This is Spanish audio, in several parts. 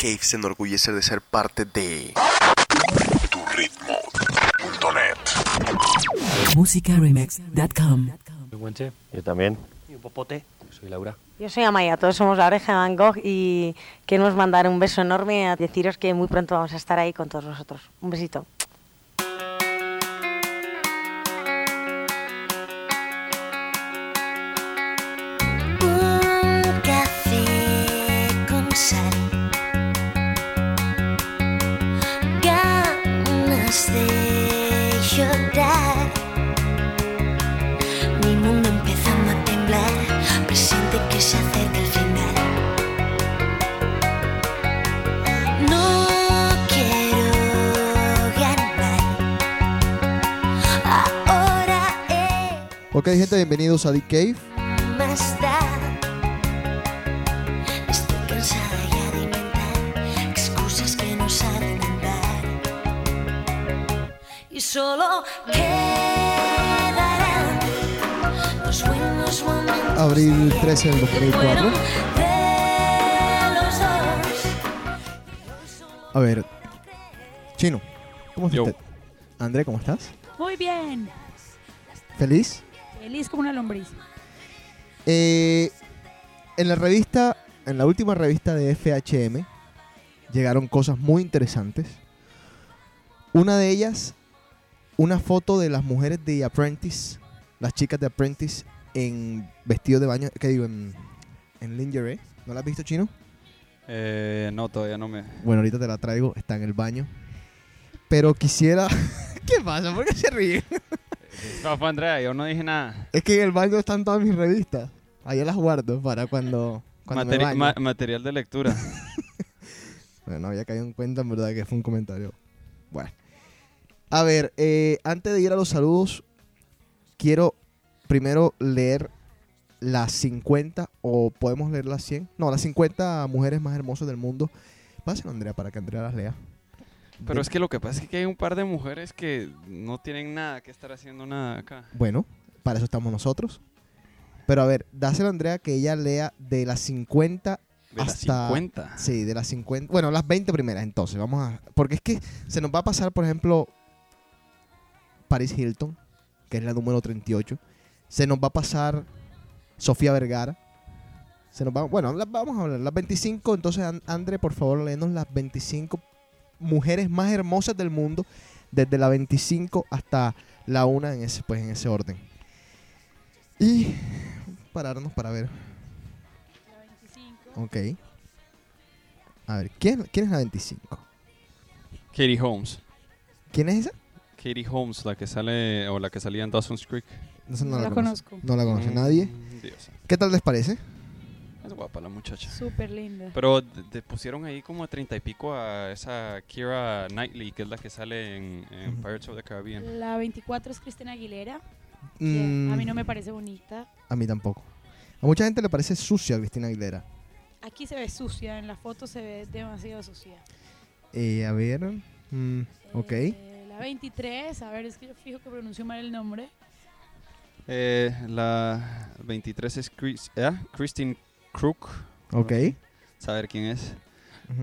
Cave se enorgullece de ser parte de turitmo.net. Musicaremix.com. Yo también. y un popote. Soy Laura. Yo soy Amaya, todos somos la oreja de Van Gogh y queremos mandar un beso enorme a deciros que muy pronto vamos a estar ahí con todos vosotros. Un besito. Ok, gente, bienvenidos a The Cave. solo quedarán los buenos momentos. Abril 13 del y el 2004. bueno de los dos. A ver, Chino, ¿cómo está Yo. usted? André, ¿cómo estás? Muy bien. ¿Feliz? Feliz como una lombriz. Eh, en la revista, en la última revista de FHM, llegaron cosas muy interesantes. Una de ellas, una foto de las mujeres de Apprentice, las chicas de Apprentice en vestido de baño, ¿qué digo? En, en lingerie. ¿No la has visto, Chino? Eh, no, todavía no me. Bueno, ahorita te la traigo, está en el baño. Pero quisiera... ¿Qué pasa? ¿Por qué se ríen? No, fue Andrea, yo no dije nada. Es que en el baño están todas mis revistas. Ahí las guardo para cuando, cuando me Materi- baño. ma- material de lectura. Bueno, no había caído en cuenta, en verdad, que fue un comentario. Bueno. A ver, eh, antes de ir a los saludos, quiero primero leer las 50, o podemos leer las 100. No, las 50 mujeres más hermosas del mundo. Pásenlo, Andrea, para que Andrea las lea. Pero De- es que lo que pasa es que hay un par de mujeres que no tienen nada que estar haciendo nada acá. Bueno, para eso estamos nosotros. Pero a ver, dáselo a Andrea que ella lea de las 50 De las hasta 50. Sí, de las 50. Bueno, las 20 primeras, entonces. Vamos a. Porque es que se nos va a pasar, por ejemplo, Paris Hilton, que es la número 38. Se nos va a pasar Sofía Vergara. Se nos va, bueno, las vamos a hablar. Las 25. Entonces, An- André, por favor, léenos las 25 mujeres más hermosas del mundo. Desde la 25 hasta la 1 en ese, pues, en ese orden. Y pararnos para ver. La 25. Ok. A ver, ¿quién, quién es la 25? Katie Holmes. ¿Quién es esa? Katie Holmes, la que sale, o la que salía en Dawson's Creek. No, sé, no No la, la conozco. conozco. No la conoce Mm, nadie. Dios. ¿Qué tal les parece? Es guapa la muchacha. Súper linda. Pero te pusieron ahí como a treinta y pico a esa Kira Knightley, que es la que sale en. Pirates of the Caribbean. La 24 es Cristina Aguilera. Mm, A mí no me parece bonita. a mí tampoco. A mucha gente le parece sucia Cristina Aguilera. Aquí se ve sucia, en la foto se ve demasiado sucia. Eh, a ver. mm, ok. Eh, la 23, a ver, es que yo fijo que pronuncio mal el nombre. Eh, la 23 es Chris, ¿eh? Christine Crook. Ok. Saber quién es.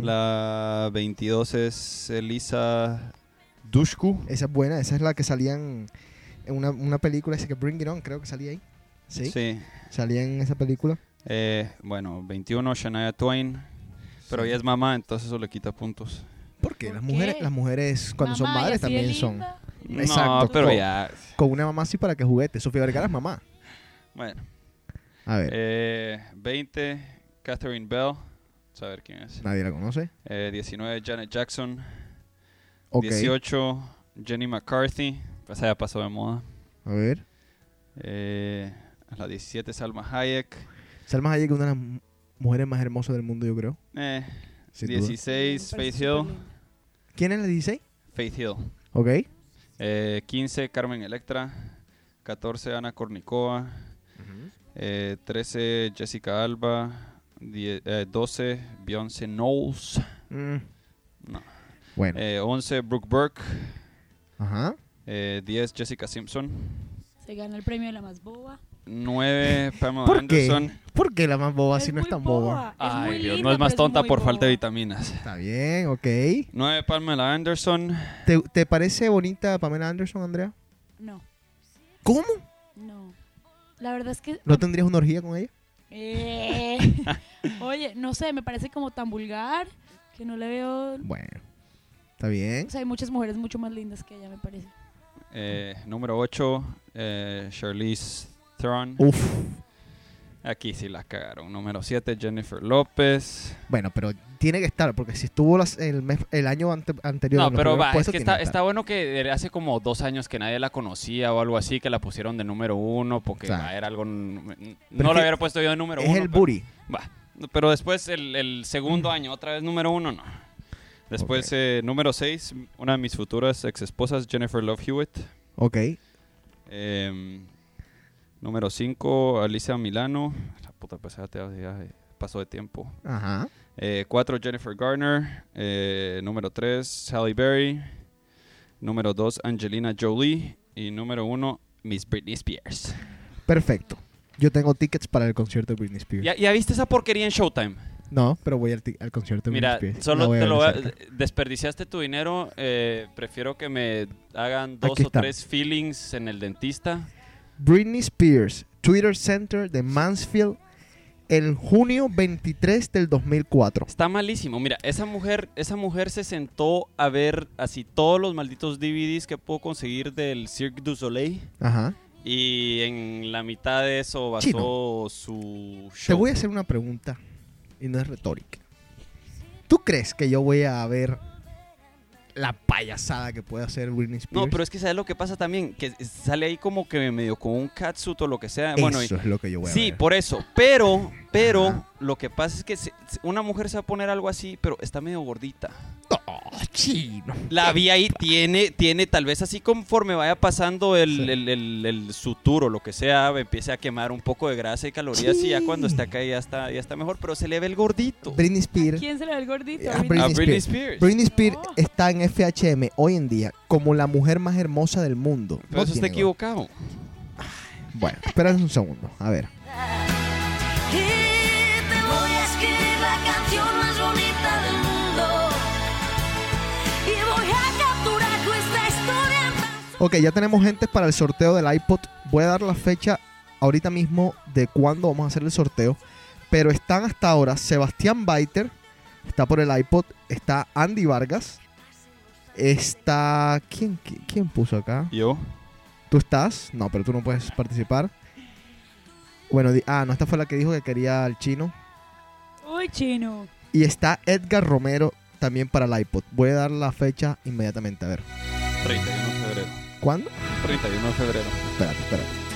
La 22 es Elisa Dushku. Esa es buena. Esa es la que salían en una, una película. Esa que Bring It On, creo que salía ahí. Sí. Sí. Salía en esa película. Eh, bueno, 21 Shania Twain. Pero Sí. ella es mamá, entonces eso le quita puntos. Porque ¿Por las qué? mujeres, las mujeres cuando son Mamá, madres así también son. Exacto. No, pero Co- ya. Con una mamá sí para que juguete. Sofía Vergara es mamá. Bueno. A ver. Eh, 20 Catherine Bell. Saber quién es. Nadie la conoce. Eh, 19 Janet Jackson. Ok. 18 Jenny McCarthy. Pues ya pasó de moda. A ver. Eh, la 17 Salma Hayek. Salma Hayek es una de las mu- mujeres más hermosas del mundo, yo creo. Eh, Sin duda. 16 Me parece Faith Hill. ¿Quién es la 16? Faith Hill. Ok. Eh, 15 Carmen Electra. 14 Ana Kornikova. Eh, 13 Jessica Alba. Die- eh, 12 Beyoncé Knowles. Mm, No. Bueno. Eh, 11 Brooke Burke. Ajá. Eh, 10 Jessica Simpson. Se gana el premio de la más boba. 9, Pamela ¿Por qué? Anderson. ¿Por qué la más boba si no es tan boba? boba, es Ay, Dios, linda, no es más tonta muy por falta de boba. vitaminas. Está bien, ok. 9, Pamela Anderson. ¿Te, te parece bonita Pamela Anderson, Andrea? No, ¿Cómo? La verdad es que... ¿No tendrías una orgía con ella? Eh, Oye, no sé, me parece como tan vulgar que no le veo... Bueno, está bien. O sea, hay muchas mujeres mucho más lindas que ella, me parece. Eh, número 8, eh, Charlize Theron. Uf. Aquí sí la cagaron. Número 7, Jennifer López. Bueno, pero tiene que estar, porque si estuvo las- el, mes- el año ante- anterior. No, pero va, es que está, bueno que hace como dos años que nadie la conocía o algo así, que la pusieron de número uno porque va, era algo... No es que hubiera puesto yo de número Es uno. el pero- booty. Va, pero después el, el segundo año, otra vez número uno, no. Después, eh, número 6, una de mis futuras ex esposas, Jennifer Love Hewitt. Ok. Em, número 5, Alicia Milano. La puta, pues ya, te- ya pasó de tiempo. Ajá. 4, Jennifer Garner. Eh, número 3, Halle Berry. Número 2, Angelina Jolie. Y número 1, Miss Britney Spears. Perfecto. Yo tengo tickets para el concierto de Britney Spears. ¿Ya, ya viste esa porquería en Showtime? No, pero voy al, al concierto de Mira, Britney Spears. solo te lo desperdiciaste tu dinero. eh, prefiero que me hagan dos Aquí o está. tres feelings en el dentista. Britney Spears, Twitter Center de Mansfield, el junio 23 del 2004. Está malísimo. Mira, esa mujer, esa mujer se sentó a ver así todos los malditos DVDs que puedo conseguir del Cirque du Soleil. Ajá. Y en la mitad de eso basó Chino. su Te show. voy a hacer una pregunta y no es retórica. ¿Tú crees que yo voy a ver la payasada que puede hacer Britney Spears? No, pero es que ¿sabes lo que pasa también? Que sale ahí como que medio con un catsuit o lo que sea. Bueno, y- Eso es lo que yo voy a Sí, ver. por eso. Pero, pero, Ajá. lo que pasa es que se- una mujer se va a poner algo así, pero está medio gordita. No, chino. La vi ahí, tiene, tiene, tal vez así conforme vaya pasando el, Sí. el, el, el sutur o lo que sea, empiece a quemar un poco de grasa y calorías y ya cuando está acá ya está, ya está mejor, pero se le ve el gordito. Britney Spears. ¿Quién se le ve el gordito? A Britney. A Britney Spears. Spears. Britney Spears No. está en Hoy en día como la mujer más hermosa del mundo. Pero No eso está equivocado. Bueno, espera un segundo. A ver. Y te voy a escribir la canción más bonita del mundo. Y voy a capturar nuestra historia en tan Ok, ya tenemos gente para el sorteo del iPod. Voy a dar la fecha ahorita mismo de cuándo vamos a hacer el sorteo. Pero están hasta ahora Sebastián Baiter, está por el iPod, está Andy Vargas, está... ¿Quién, qui- quién puso acá? Yo. ¿Tú estás? No, pero tú no puedes participar. Bueno, di- ah, no, esta fue la que dijo que quería al chino. Uy, chino. Y está Edgar Romero también para el iPod. Voy a dar la fecha inmediatamente. A ver, 31 de febrero. ¿cuándo? 31 de febrero. Espérate, espérate.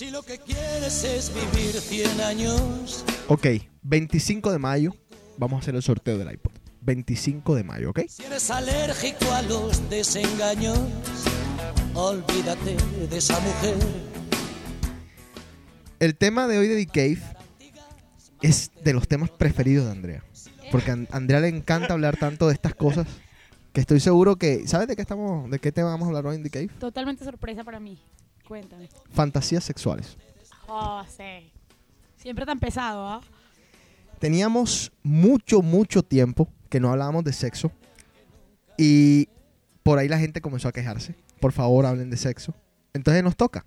Si lo que quieres es vivir 100 años, Ok, 25 de mayo vamos a hacer el sorteo del iPod. 25 de mayo, ¿ok? si eres alérgico a los desengaños, olvídate de esa mujer. El tema de hoy de The Cave es de los temas preferidos de Andrea. Porque a An- Andrea le encanta hablar tanto de estas cosas que estoy seguro que... ¿Sabes de qué estamos, de qué tema vamos a hablar hoy en The Cave? Totalmente sorpresa para mí. Cuéntame. Fantasías sexuales. Oh, sí. Siempre tan pesado, ¿ah? Teníamos mucho, mucho tiempo que no hablábamos de sexo. Y por ahí la gente comenzó a quejarse. Por favor, hablen de sexo. Entonces nos toca.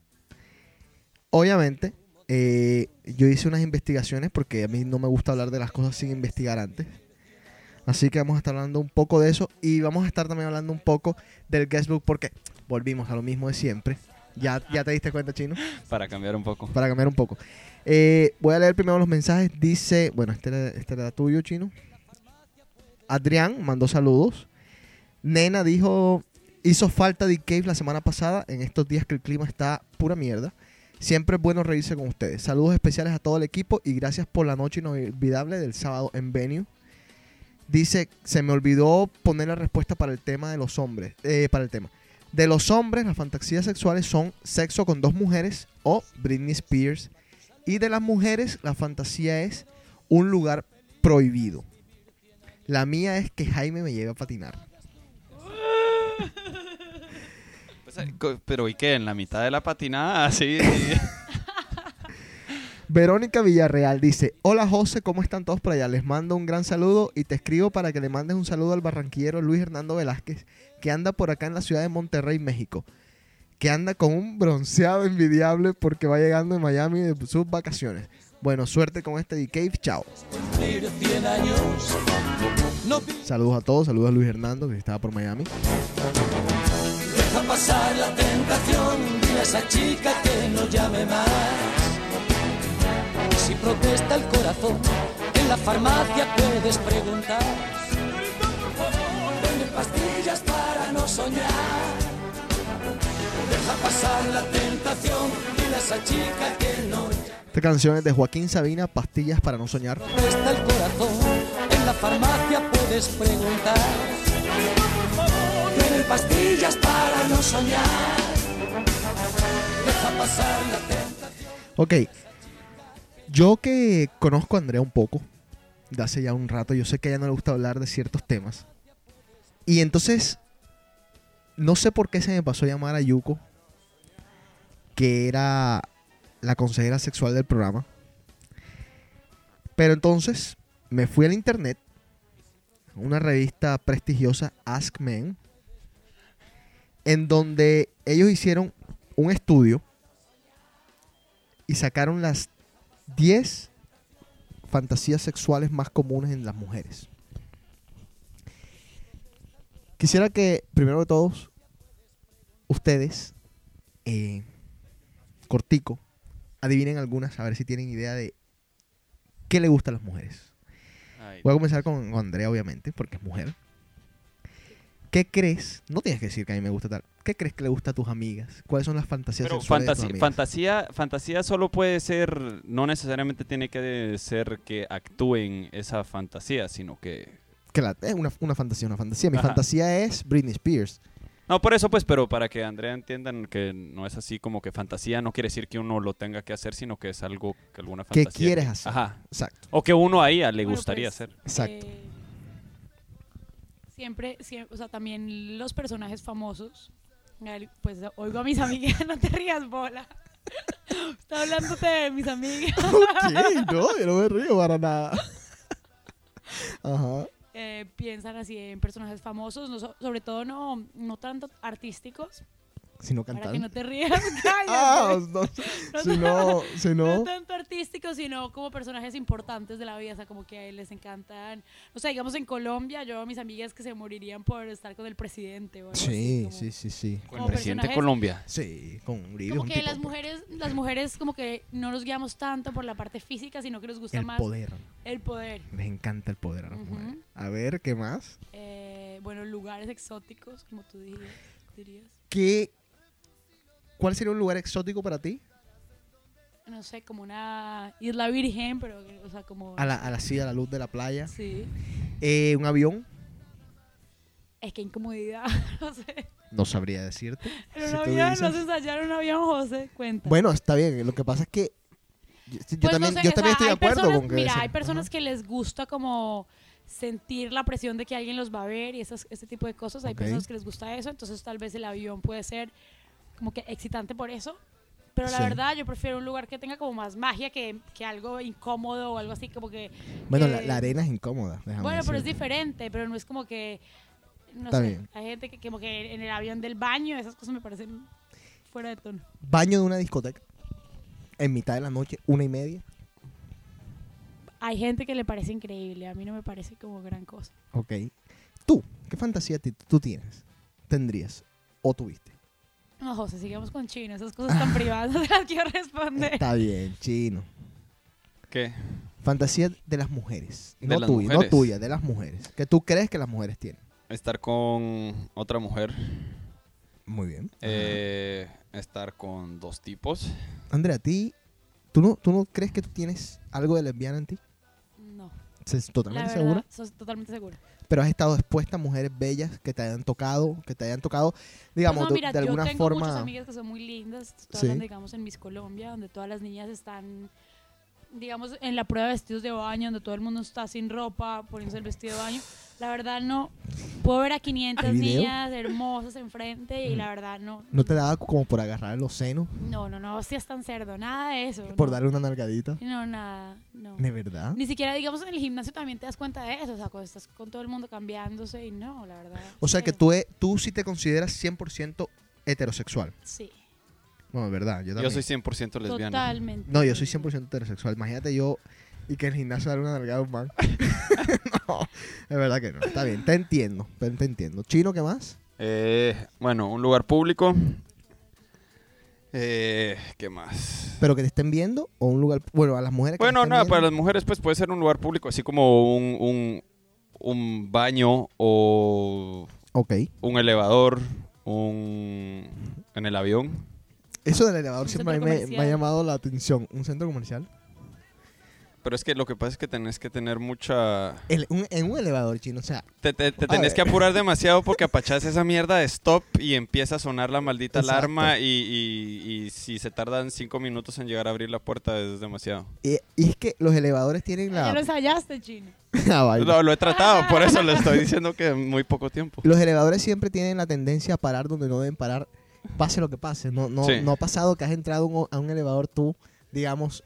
Obviamente, eh, yo hice unas investigaciones porque a mí no me gusta hablar de las cosas sin investigar antes. Así que vamos a estar hablando un poco de eso. Y vamos a estar también hablando un poco del guestbook porque volvimos a lo mismo de siempre. Ya, ya te diste cuenta, chino Para cambiar un poco. para cambiar un poco. Eh, voy a leer primero los mensajes. Dice, bueno, este era, este era tuyo, chino. Adrián mandó saludos. Nena dijo, hizo falta de Cave la semana pasada, en estos días que el clima está pura mierda. Siempre es bueno reírse con ustedes. Saludos especiales a todo el equipo y gracias por la noche inolvidable del sábado en Venue. Dice, se me olvidó poner la respuesta para el tema de los hombres. eh, para el tema. De los hombres, las fantasías sexuales son sexo con dos mujeres o Britney Spears. Y de las mujeres, la fantasía es un lugar prohibido. La mía es que Jaime me lleve a patinar. Pues, eh, pero ¿y qué? En la mitad de la patinada, así. Verónica Villarreal dice, hola José, ¿cómo están todos por allá? Les mando un gran saludo y te escribo para que le mandes un saludo al barranquillero Luis Hernando Velázquez, que anda por acá en la ciudad de Monterrey, México, que anda con un bronceado envidiable porque va llegando de Miami de sus vacaciones. Bueno, suerte con este chao. 100 años. No Saludos a todos, saludos a Luis Hernando que estaba por Miami. deja pasar la tentación, dile a esa chica que no llame más. Si protesta el corazón, en la farmacia puedes preguntar. Venden pastillas para no soñar. Deja pasar la tentación, a esa chica que no Esta canción es de Joaquín Sabina, Pastillas para no soñar. presta el corazón, en la farmacia puedes preguntar. Venden pastillas para no soñar. Deja pasar la tentación. Ok. Yo que conozco a Andrea un poco, de hace ya un rato, yo sé que a ella no le gusta hablar de ciertos temas. Y entonces, no sé por qué se me pasó a llamar a Yuko, que era la consejera sexual del programa. Pero entonces me fui al internet, una revista prestigiosa, Ask Men, en donde ellos hicieron un estudio y sacaron las 10 fantasías sexuales más comunes en las mujeres. Quisiera que, primero de todos, ustedes, eh, cortico, adivinen algunas, a ver si tienen idea de qué le gusta a las mujeres. Voy a comenzar con Andrea, obviamente, porque es mujer. ¿Qué crees? No tienes que decir que a mí me gusta tal. ¿Qué crees que le gusta a tus amigas? ¿Cuáles son las fantasías Pero sexuales de tus amigas? fantasía, fantasía solo puede ser, no necesariamente tiene que ser que actúen esa fantasía, sino que... La- es una, una fantasía, una fantasía. Mi Ajá. fantasía es Britney Spears. No, por eso pues, pero para que Andrea entiendan que no es así como que fantasía no quiere decir que uno lo tenga que hacer, sino que es algo que alguna ¿Qué fantasía... quieres hacer? Ajá. Exacto, O que uno ahí a le Bueno, gustaría pues, hacer. exacto. Eh, siempre, siempre, o sea, también los personajes famosos. Pues oigo a mis amigas, no te rías, bola. Está hablándote de mis amigas. Ok, no, yo no me río para nada. Ajá. eh, piensan así en personajes famosos, no so- sobre todo no, no tanto artísticos, Si no para que no te rías. cállate. Ah, no, si no, si No no. tanto artísticos, sino como personajes importantes de la vida, o sea, como que a él les encantan. O sea, digamos en Colombia, yo a mis amigas que se morirían por estar con el presidente o algo así, Sí, como- sí, sí, sí. Con el presidente de Colombia. Sí, con Uribe. Como que tipo, las mujeres, las mujeres como que no nos guiamos tanto por la parte física, sino que nos gusta El más poder. el poder. Les encanta el poder a las mujeres. A ver, ¿qué más? Eh, bueno, lugares exóticos, como tú dirías. ¿Qué, ¿Cuál sería un lugar exótico para ti? No sé, como una isla virgen, pero, o sea, como... A la, a la, sí, a la luz de la playa. Sí. Eh, ¿Un avión? Es que incomodidad, no sé. No sabría decirte. En un Si avión, dices- no se ensayaron un avión, José, cuenta. Bueno, está bien. Lo que pasa es que yo, yo Pues no también, sé, yo también sea, estoy de acuerdo personas- con que Mira, hay personas Ajá. que les gusta como sentir la presión de que alguien los va a ver y esas, ese tipo de cosas. Hay personas que les gusta eso, entonces tal vez el avión puede ser como que excitante por eso. Pero la Sí. verdad, yo prefiero un lugar que tenga como más magia que, que algo incómodo o algo así como que... Bueno, la, la arena es incómoda. Bueno, pero es diferente, pero no es como que... No Está sé, bien. hay gente que como que en el avión del baño, esas cosas me parecen fuera de tono. Baño de una discoteca. En mitad de la noche, una y media. Hay gente que le parece increíble, a mí no me parece como gran cosa. Ok. Tú, ¿qué fantasía tú tienes? ¿Tendrías? ¿O tuviste? No, José, sigamos con chino. Esas cosas tan privadas no te las quiero responder. Está bien, chino. ¿Qué? Fantasía de las mujeres. De no las tuya, no tuya, de las mujeres. Que tú crees que las mujeres tienen. Estar con otra mujer. Muy bien. eh, estar con dos tipos. Andrea, ¿a ti, ¿tú no, ¿tú no crees que tú tienes algo de lesbiana en ti? No, ¿Estás la totalmente verdad, segura? sos totalmente segura. Pero has estado expuesta a mujeres bellas que te hayan tocado, que te hayan tocado, digamos, no, de- mira, de, yo tengo muchas amigas que son muy lindas, Sí. hablando, digamos, en Miss Colombia, donde todas las niñas están digamos, en la prueba de vestidos de baño, donde todo el mundo está sin ropa, poniéndose el vestido de baño, la verdad no. Puedo ver a 500 ¿Hay video? niñas hermosas enfrente y la verdad no. ¿No te daba como por agarrar los senos? No, no, no, si es tan cerdo, nada de eso. Por no. darle una nalgadita. No, nada, no. ¿De verdad? Ni siquiera, digamos, en el gimnasio también te das cuenta de eso, o sea, cuando estás con todo el mundo cambiándose y no, la verdad. O sea que tú, e- tú sí te consideras 100% heterosexual. Sí, Bueno, verdad, yo Yo también. soy 100% lesbiana. totalmente. No, yo soy 100% heterosexual. Imagínate yo y que en el gimnasio darle una nalgada a un man. no, es verdad que no. Está bien, te entiendo, te, te entiendo. ¿Chino qué más? Eh, bueno, un lugar público. Eh, ¿Qué más? ¿Pero que te estén viendo o un lugar... Bueno, a las mujeres que te Bueno, estén no, viendo? para las mujeres pues puede ser un lugar público, así como un, un, un baño o Ok. un elevador, un en el avión. Eso del elevador Un siempre a mí centro me, me ha llamado la atención. ¿Un centro comercial? Pero es que lo que pasa es que tenés que tener mucha... El- un- en un elevador chino, o sea, Te, te- tenés ver. que apurar demasiado porque apachás esa mierda de stop y empieza a sonar la maldita Exacto. alarma y, y- y si se tardan cinco minutos en llegar a abrir la puerta es demasiado. y, y es que los elevadores tienen Ya lo la... ensayaste, chino. Ah. Lo, lo he tratado, por eso le estoy diciendo que muy poco tiempo. Los elevadores siempre tienen la tendencia a parar donde no deben parar, pase lo que pase. No, no, Sí. no ha pasado que has entrado un- a un elevador tú, digamos,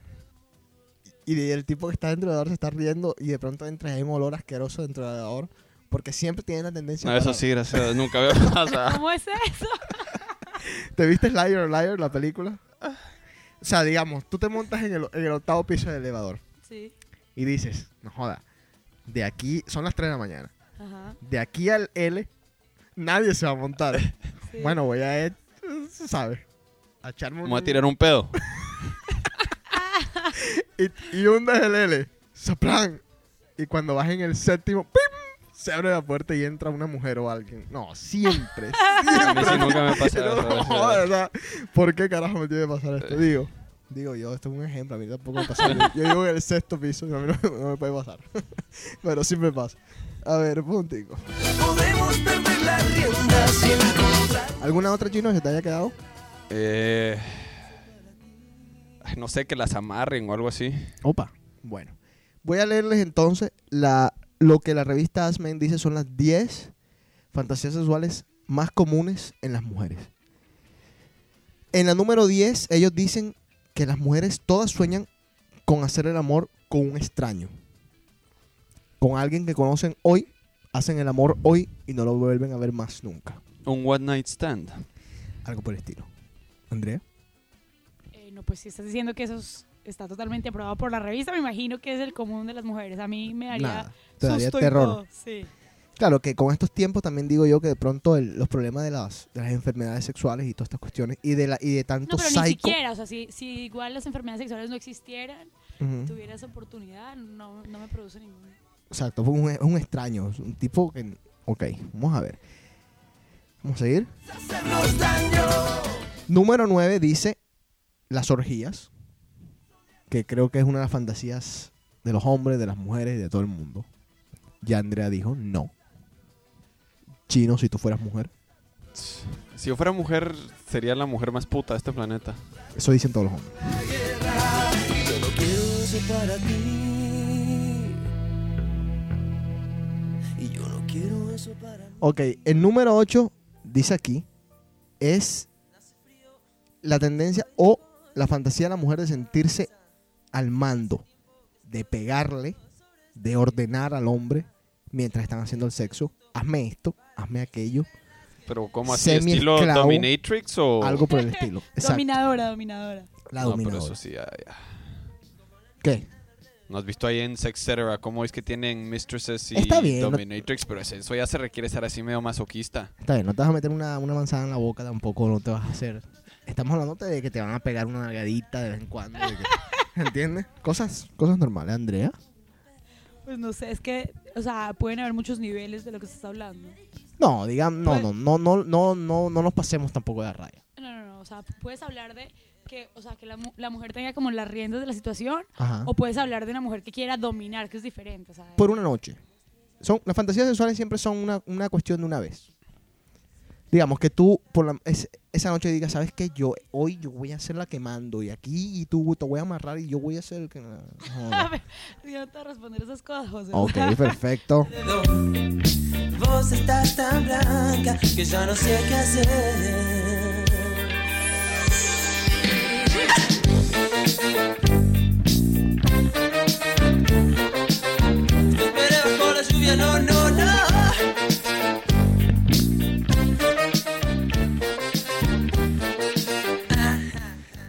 y el tipo que está dentro del elevador se está riendo y de pronto entras y hay un olor asqueroso dentro del elevador. Porque siempre tienen la tendencia No, a eso sí, gracias nunca había pasado. ¿Cómo es eso? ¿Te viste Liar Liar, la película? O sea, digamos, tú te montas en el, en el octavo piso del elevador Sí. y dices, no joda, de aquí, son las 3 de la mañana, Ajá. de aquí al L, nadie se va a montar. sí. Bueno, voy a, eh, se sabe, a echarme un... Vamos a tirar un pedo. Y, y hundes el L, soplan. Y cuando vas en el séptimo, ¡pim! se abre la puerta y entra una mujer o alguien. No, siempre, A mí siempre. sí nunca me pasa No, eso. verdad. ¿Por qué carajo me tiene que pasar esto? Digo, digo yo, esto es un ejemplo, a mí tampoco me pasa. Yo, yo vivo en el sexto piso y a mí no, no me puede pasar. Pero sí me pasa. A ver, puntico. Podemos perder la rienda sin encontrar. ¿Alguna otra chino que se te haya quedado? Eh, no sé, que las amarren o algo así. Opa. Bueno, voy a leerles entonces la, lo que la revista Asmen dice son las 10 fantasías sexuales más comunes en las mujeres. En la número 10, ellos dicen que las mujeres todas sueñan con hacer el amor con un extraño. Con alguien que conocen hoy, hacen el amor hoy y no lo vuelven a ver más nunca. Un one night stand. Algo por el estilo. Andrea. Eh, no, pues si estás diciendo que eso es- está totalmente aprobado por la revista, me imagino que es el común de las mujeres. A mí me daría Nada. Te daría susto y terror. todo. Sí. Claro que con estos tiempos también digo yo que de pronto el- los problemas de las, de las enfermedades sexuales y todas estas cuestiones y de la y de tanto No, pero psycho. ni siquiera, o sea, si, si igual las enfermedades sexuales no existieran, Ujú. tuviera esa oportunidad, no, no me produce ningún... Exacto, fue un, es un extraño, es un tipo que... Ok, vamos a ver. Vamos a seguir. Número 9 dice las orgías, que creo que es una de las fantasías de los hombres, de las mujeres y de todo el mundo. Ya Andrea dijo no. Chino, si tú fueras mujer. Si yo fuera mujer, sería la mujer más puta de este planeta. Eso dicen todos los hombres. Ok, el número 8 dice aquí es la tendencia o la fantasía de la mujer de sentirse al mando, de pegarle, de ordenar al hombre mientras están haciendo el sexo. Hazme esto, hazme aquello, Pero ¿cómo así? ¿Estilo dominatrix o...? algo por el estilo. Exacto. Dominadora, dominadora. La no, pero dominadora. eso sí, ya, ya. ¿Qué? ¿No has visto ahí en Sex Cetera cómo es que tienen mistresses y Está bien, no- dominatrix? Pero eso ya se requiere ser así medio masoquista. Está bien, no te vas a meter una, una manzana en la boca tampoco, no te vas a hacer. Estamos hablando de que te van a pegar una nalgadita de vez en cuando. que- ¿Entiendes? Cosas, cosas normales, Andrea. Pues no sé, es que, o sea, pueden haber muchos niveles de lo que se está hablando. No, digan, no, Pues- no, no, no, no, no, no nos pasemos tampoco de raya. No, no, no, o sea, puedes hablar de que, o sea, que la, mu- la mujer tenga como las riendas de la situación, Ajá. o puedes hablar de una mujer que quiera dominar, que es diferente, o sea, Por una noche. Son, las fantasías sexuales siempre son una, una cuestión de una vez. Digamos que tú por la- es- esa noche digas, ¿sabes qué? Yo hoy yo voy a ser la que mando y aquí y tú te voy a amarrar y yo voy a ser el que... A Joder. ver, yo no te voy a responder esas cosas, José. ok, perfecto. Vos estás tan blanca que ya no sé qué hacer.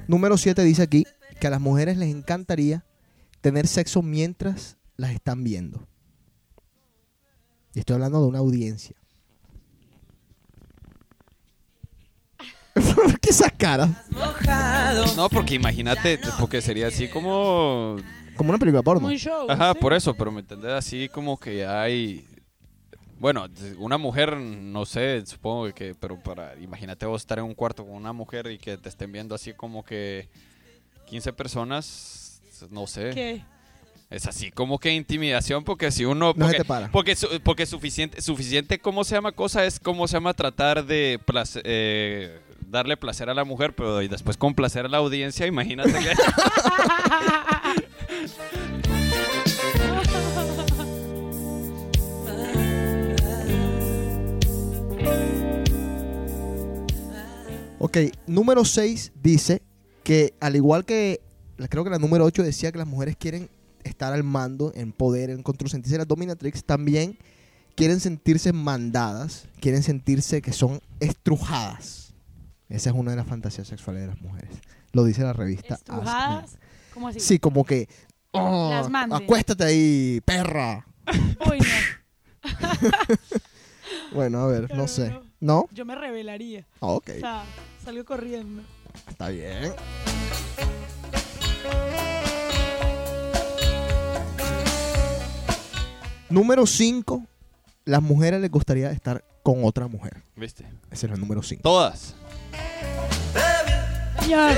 Número 7 dice aquí que a las mujeres les encantaría tener sexo mientras las están viendo. Y estoy hablando de una audiencia. ¿Por qué esas caras? No, porque imagínate, porque sería así como... Como una película porno. Ajá, por eso, pero me entendés así como que hay... Bueno, una mujer, no sé, supongo que, pero para, imagínate vos estar en un cuarto con una mujer y que te estén viendo así como que 15 personas, no sé. ¿Qué? Es así como que intimidación porque si uno... No se te para. Porque, su- porque suficiente, suficiente, ¿cómo se llama? Cosa es, ¿cómo se llama? Tratar de place- eh, darle placer a la mujer, pero y después complacer a la audiencia, imagínate que... Ok, número 6 dice que al igual que, creo que la número 8 decía que las mujeres quieren estar al mando, en poder, en control, sentirse las dominatrix, también quieren sentirse mandadas, quieren sentirse que son estrujadas. Esa es una de las fantasías sexuales de las mujeres. Lo dice la revista. ¿Estrujadas? ¿Cómo así? Sí, como que... "Oh, Las acuéstate ahí, perra. Uy, no. Bueno, a ver, no sé. no. Yo me revelaría. Ah, ok, O sea, salgo corriendo. está bien. Número 5. Las mujeres les gustaría estar con otra mujer. ¿Viste? Ese era el número 5. Todas. Ya.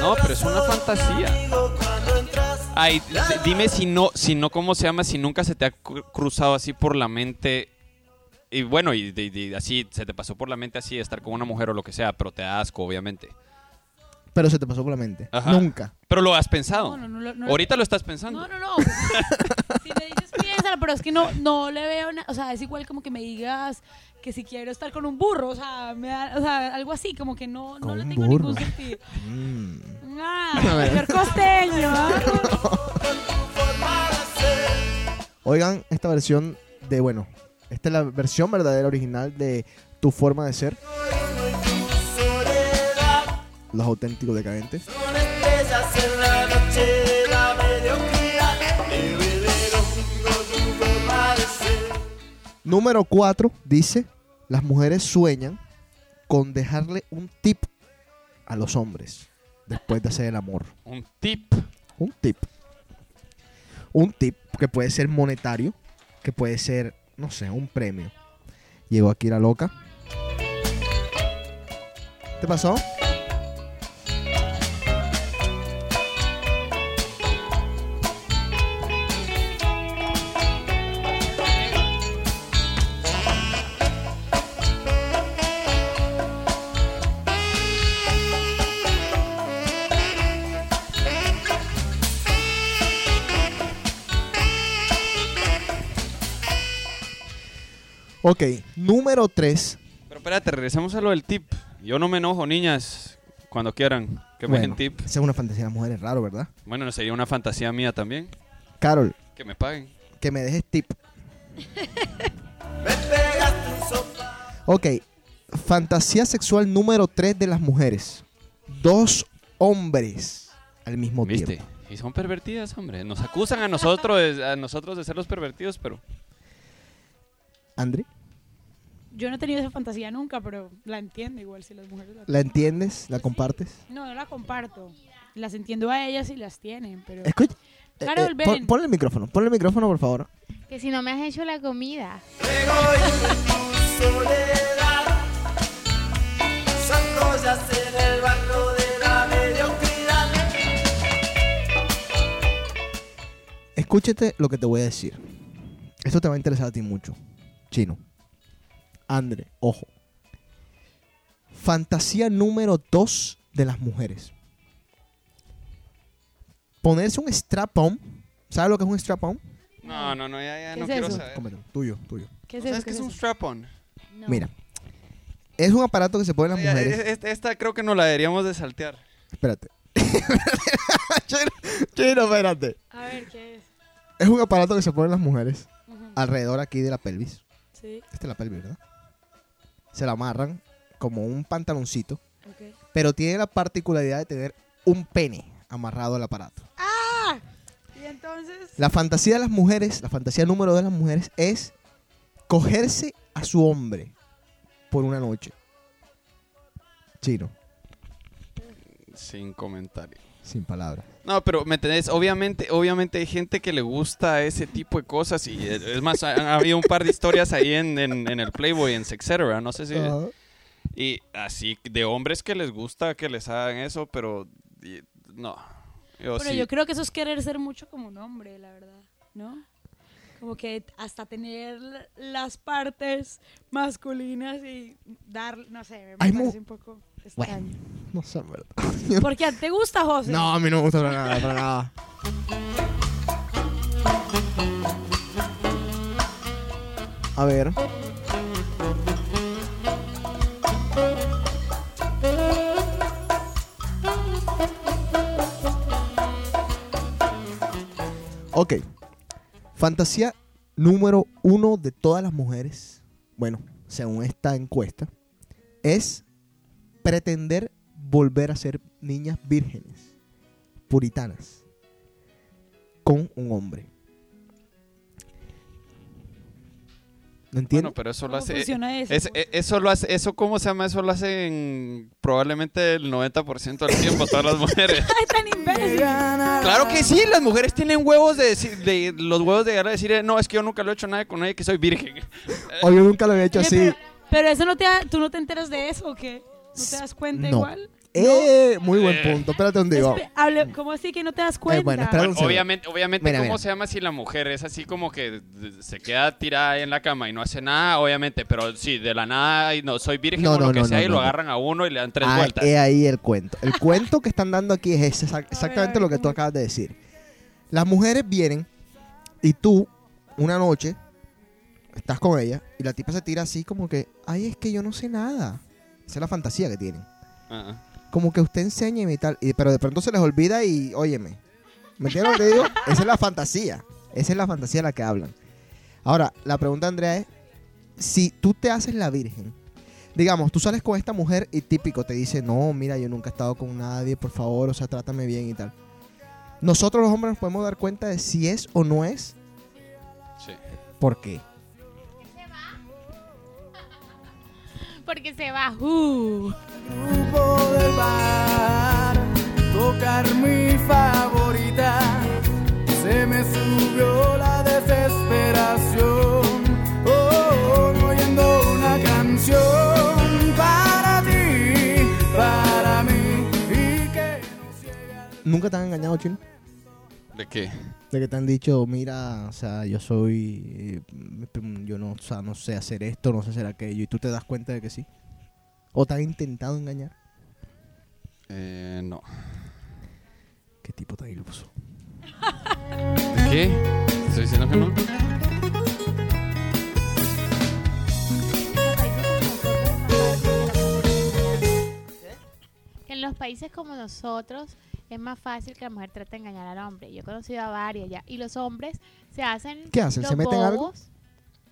No, pero es una fantasía. Ay, dime si no, si no, ¿cómo se llama? Si nunca se te ha cru- cruzado así por la mente. Y bueno, y, así se te pasó por la mente así estar con una mujer o lo que sea, pero te da asco, obviamente. Pero se te pasó por la mente. Ajá. Nunca. Pero lo has pensado. No, no, no, no. Ahorita lo estás pensando. No, no, no. si me dices piénsalo, pero es que no, no le veo nada. O sea, es igual como que me digas que si quiero estar con un burro. O sea, me da- o sea algo así, como que no, no le tengo burro. ningún sentido. Mm. Ah, señor costeño. Oigan, esta versión de, bueno, esta es la versión verdadera original de Tu forma de ser. Los auténticos decadentes. Número 4 dice, las mujeres sueñan con dejarle un tip a los hombres después de hacer el amor. Un tip. Un tip. Un tip que puede ser monetario, que puede ser, no sé, un premio. Llegó aquí la loca. ¿Qué pasó? Ok, número 3. Pero espérate, regresamos a lo del tip. Yo no me enojo, niñas, cuando quieran que me Bueno, dejen tip. esa es una fantasía de mujeres, raro, ¿verdad? Bueno, no sería una fantasía mía también. Carol, Que me paguen. que me dejes tip. Ok, fantasía sexual número 3 de las mujeres. Dos hombres al mismo ¿Viste? tiempo. Y son pervertidas, hombre. Nos acusan a nosotros, de- a nosotros de ser los pervertidos, pero... Andri, Yo no he tenido esa fantasía nunca, pero la entiendo igual si las mujeres la ¿la entiendes? ¿La compartes? No, no la comparto. Las entiendo a ellas y las tienen, pero... Escucha. eh, Carol, eh, pon- ven. ponle el micrófono, ponle el micrófono, por favor. Que si no me has hecho la comida. Egoísmo y tu soledad. Son cosas en el banco de la mediocridad. Escúchate lo que te voy a decir. Esto te va a interesar a ti mucho. Chino. Andre, ojo. Fantasía número dos de las mujeres. Ponerse un strap-on. ¿Sabes lo que es un strap-on? No, no, no, ya, ya ¿Qué no es quiero eso? saber. Cómetelo, Tuyo, tuyo. ¿Qué es ¿Sabes eso? qué es ¿Qué un strap-on? No. Mira. Es un aparato que se pone en las Ya, mujeres. es- Esta, esta creo que no la deberíamos de saltear. Espérate. Chino, Chino, espérate. A ver, ¿qué es? Es un aparato que se pone en las mujeres alrededor aquí de la pelvis. Sí, Esta es la pelvis, ¿verdad? Se la amarran como un pantaloncito, pero tiene la particularidad de tener un pene amarrado al aparato. Y entonces... La fantasía de las mujeres, la fantasía número dos de las mujeres es cogerse a su hombre por una noche. Chino, Sin comentario. Sin palabras. No, pero me entendés, obviamente, obviamente hay gente que le gusta ese tipo de cosas y eh, es más, ha, ha habido un par de historias ahí en, en- en el Playboy, en no sé si... Y así, de hombres que les gusta que les hagan eso, pero y- no. Yo Pero sí. yo creo que eso es querer ser mucho como un hombre, la verdad, ¿no? Como que hasta tener las partes masculinas y dar, no sé, me Hay parece un poco Bueno. extraño. No sé, verdad. ¿Por qué? ¿Te gusta, José? No, a mí no me gusta para nada, para nada. A ver. Ok. Fantasía número uno de todas las mujeres, bueno, según esta encuesta, es pretender volver a ser niñas vírgenes, puritanas, con un hombre. ¿No entiendes? Bueno, pero eso lo ¿Cómo hace... funciona eso? es- pues? e- eso lo hace, eso cómo se llama, eso lo hacen probablemente el 90% del tiempo todas las mujeres. ¡Ay, tan imbécil! Claro que sí, las mujeres tienen huevos de decir, de, los huevos de llegar a decir, eh, no, es que yo nunca lo he hecho nada con nadie, que soy virgen. O yo nunca lo había hecho así. Pero, pero eso no te da- tú no te enteras de eso o qué? ¿No te das cuenta No. igual? Eh, muy buen punto. Espérate un digo. Espe- hable- ¿Cómo así que no te das cuenta? bueno, obviamente, obviamente Mira, ¿cómo mira. se llama si la mujer es así como que se queda tirada ahí en la cama y no hace nada? Obviamente, pero sí, de la nada, y no soy virgen No, o lo no, que no, sea, no, y no, lo no. agarran a uno y le dan tres Ah, vueltas. he ahí el cuento. El cuento que están dando aquí es ese, exac- exactamente a ver, lo que tú acabas de decir. Las mujeres vienen y tú, una noche, estás con ella y la tipa se tira así como que, ay, es que yo no sé nada. Esa es la fantasía que tienen. Ah, Como que usted enséñeme y tal. Y, pero de pronto se les olvida y, óyeme. ¿Me entiendes lo que digo? Esa es la fantasía. Esa es la fantasía de la que hablan. Ahora, la pregunta, Andrea, es, si tú te haces la virgen, digamos, tú sales con esta mujer y típico te dice, no, mira, yo nunca he estado con nadie, por favor, o sea, trátame bien y tal. Nosotros los hombres nos podemos dar cuenta de si es o no es, sí. ¿por qué? Porque se va. Uh. grupo del bar, tocar mi favorita, se me subió la desesperación, oh, oyendo una canción para ti, para mí, y que no ciega. ¿Nunca te han engañado, chino? ¿De qué? De que te han dicho, mira, o sea, yo soy, eh, yo no, o sea, no sé hacer esto, no sé hacer aquello, y tú te das cuenta de que sí. ¿O te han intentado engañar? Eh, no. ¿Qué tipo tan iluso? ¿De qué? ¿Te ¿Estoy diciendo que no? que en los países como nosotros es más fácil que la mujer trate de engañar al hombre. Yo he conocido a varias ya. Y los hombres se hacen. ¿Qué hacen? ¿Se meten algo?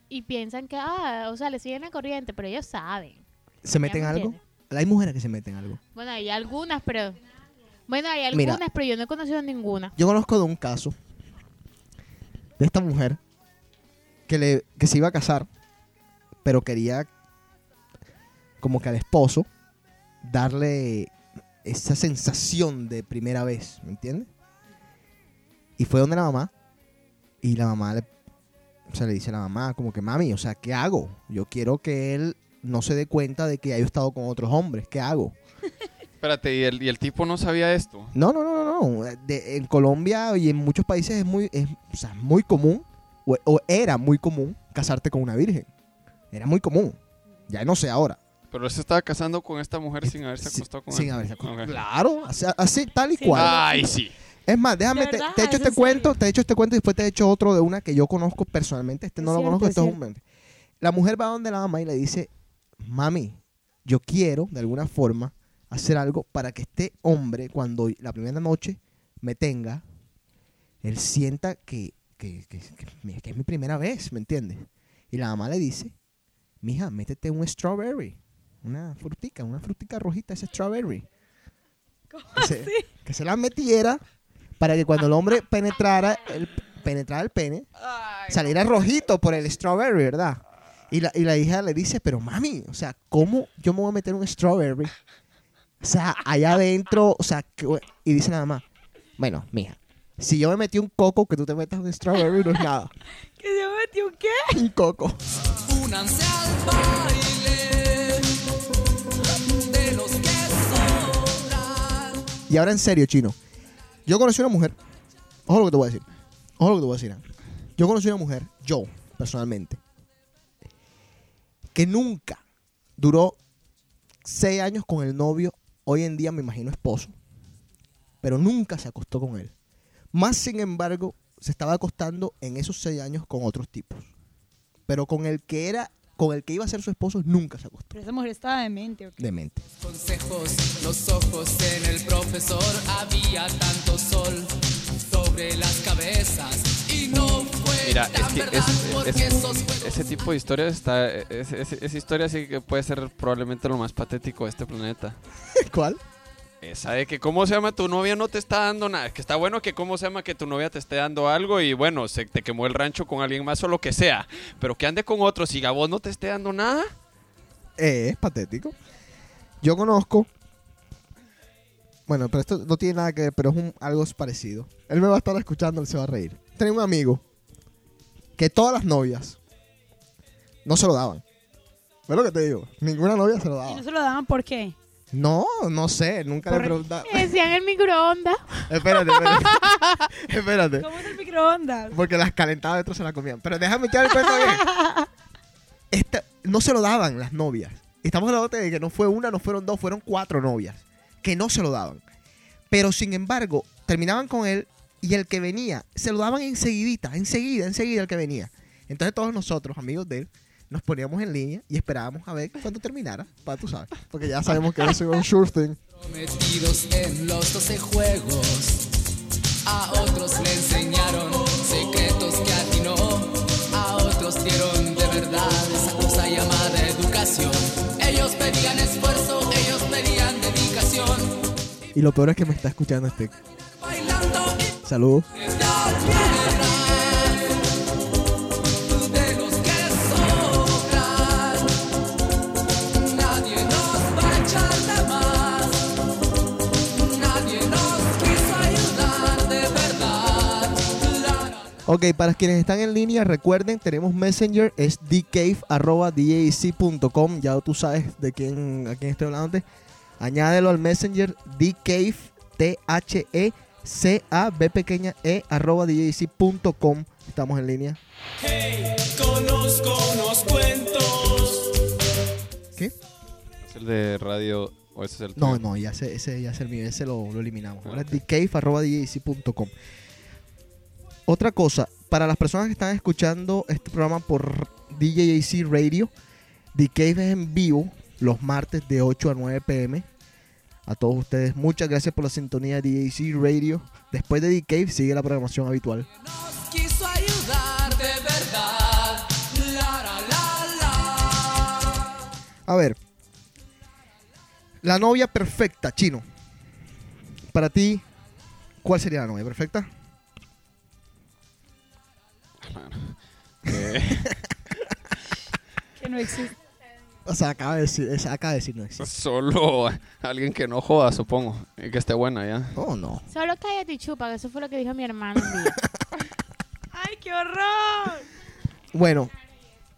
Y piensan que, ah, o sea, le siguen la corriente, pero ellos saben. ¿Se meten me algo? Hay mujeres que se meten algo. Bueno, hay algunas, pero. Bueno, hay Mira. algunas, pero yo no he conocido ninguna. Yo conozco de un caso de esta mujer que, le, que se iba a casar, pero quería como que al esposo darle esa sensación de primera vez, ¿me entiendes? Y fue donde la mamá y la mamá le, o sea, le dice a la mamá como que mami, o sea, ¿qué hago? Yo quiero que él no se dé cuenta de que ya yo he estado con otros hombres, ¿qué hago? Espérate, ¿y el, y el tipo no sabía esto? No, no, no, no, no. De- en Colombia y en muchos países es muy, es, o sea, muy común, o, o era muy común, casarte con una virgen. Era muy común. Ya no sé ahora. Pero él se estaba casando con esta mujer sin haberse acostado con sin él. haberse acostado. Ok. Claro, así, así, tal y Sí, cual. Ay, sí. Es más, déjame, ¿De te, verdad? te he hecho ¿Es este en cuento, serio? te he hecho este cuento y después te he hecho otro de una que yo conozco personalmente. Este no Es lo cierto, conozco, es esto es un meme. La mujer va donde la mamá y le dice, mami, yo quiero de alguna forma hacer algo para que este hombre, cuando la primera noche me tenga, él sienta que, que, que- que- que- que es mi primera vez, ¿me entiendes? Y la mamá le dice, mija, métete un strawberry, una frutica, una frutica rojita, ese strawberry. que, se, que se la metiera para que cuando el hombre penetrara el, penetrara el pene, saliera rojito por el strawberry, ¿verdad? Y la, y la hija le dice, pero mami, o sea, ¿cómo yo me voy a meter un strawberry? O sea, allá adentro, o sea, que- y dice la mamá, bueno, mija, si yo me metí un coco, que tú te metas un strawberry no es nada. ¿Que se metió un qué? Un coco. Únanse al Y ahora en serio, chino. Yo conocí una mujer. Ojo lo que te voy a decir. Ojo lo que te voy a decir. Yo conocí una mujer, yo, personalmente, que nunca duró seis años con el novio. Hoy en día me imagino esposo. Pero nunca se acostó con él. Más sin embargo, se estaba acostando en esos seis años con otros tipos. Pero con el que era, con el que iba a ser su esposo, nunca se acostó. Pero esa mujer estaba demente, ¿o qué? Demente. Consejos, los ojos en el profesor. Había tanto sol sobre las cabezas y no fue Mira, es que verdad es- porque es- esos juegos ese tipo de historias está. es- es- esa historia sí que puede ser probablemente lo más patético de este planeta. ¿Cuál? Esa de que cómo se llama tu novia no te está dando nada. Que está bueno que cómo se llama que tu novia te esté dando algo y bueno, se te quemó el rancho con alguien más o lo que sea. Pero que ande con otros y a vos no te esté dando nada. Eh, es patético. Yo conozco. Bueno, pero esto no tiene nada que ver, pero es un, algo parecido. Él me va a estar escuchando, él se va a reír. Tenía un amigo que todas las novias no se lo daban. ¿Ves lo que te digo? Ninguna novia se lo ¿Y daba. no se lo daban por qué? No, no sé, nunca le preguntaba. Me decían el microondas. espérate, espérate. espérate. ¿Cómo es el microondas? Porque las calentadas dentro se las comían. Pero déjame echar el cuento bien. Esta- no se lo daban las novias. Estamos hablando de que no fue una, no fueron dos, fueron cuatro novias. Que no se lo daban. Pero sin embargo, terminaban con él y el que venía, se lo daban enseguidita, enseguida, enseguida el que venía. Entonces todos nosotros, amigos de él, nos poníamos en línea y esperábamos a ver cuándo terminara, para tú sabes. Porque ya sabemos que eso es un sure thing. Metidos en los 12 juegos. A otros le enseñaron secretos que a ti no. A otros dieron de verdad esa cosa llamada educación. Ellos pedían esfuerzo, ellos pedían dedicación. Y lo peor es que me está escuchando este. Saludos. Ok, para quienes están en línea, recuerden, tenemos Messenger, es dcave.com. Ya tú sabes de quién, a quién estoy hablando. Añádelo al Messenger, dcave, T-H-E-C-A-B pequeña E, arroba djc.com. Estamos en línea. Conozco unos cuentos. ¿Qué? ¿Es el de radio o ese es el No, tuyo? no, ya sé, ese ya es el mío, ese lo, lo eliminamos. Ahora Ok. es dcave.com. Otra cosa, para las personas que están escuchando este programa por DJAC Radio, The Cave es en vivo los martes de 8 a 9 pm. A todos ustedes, muchas gracias por la sintonía de DJAC Radio. Después de The Cave sigue la programación habitual. Nos quiso ayudar de verdad. La, la, la, la. A ver, la novia perfecta, chino. Para ti, ¿cuál sería la novia perfecta? Que no existe. O sea, acaba de decir, esa acaba de decir no existe. solo alguien que no joda, supongo. Y que esté buena ya. Oh, no. Solo cállate y chupa, que eso fue lo que dijo mi hermano un día. ¡Ay, qué horror! Bueno,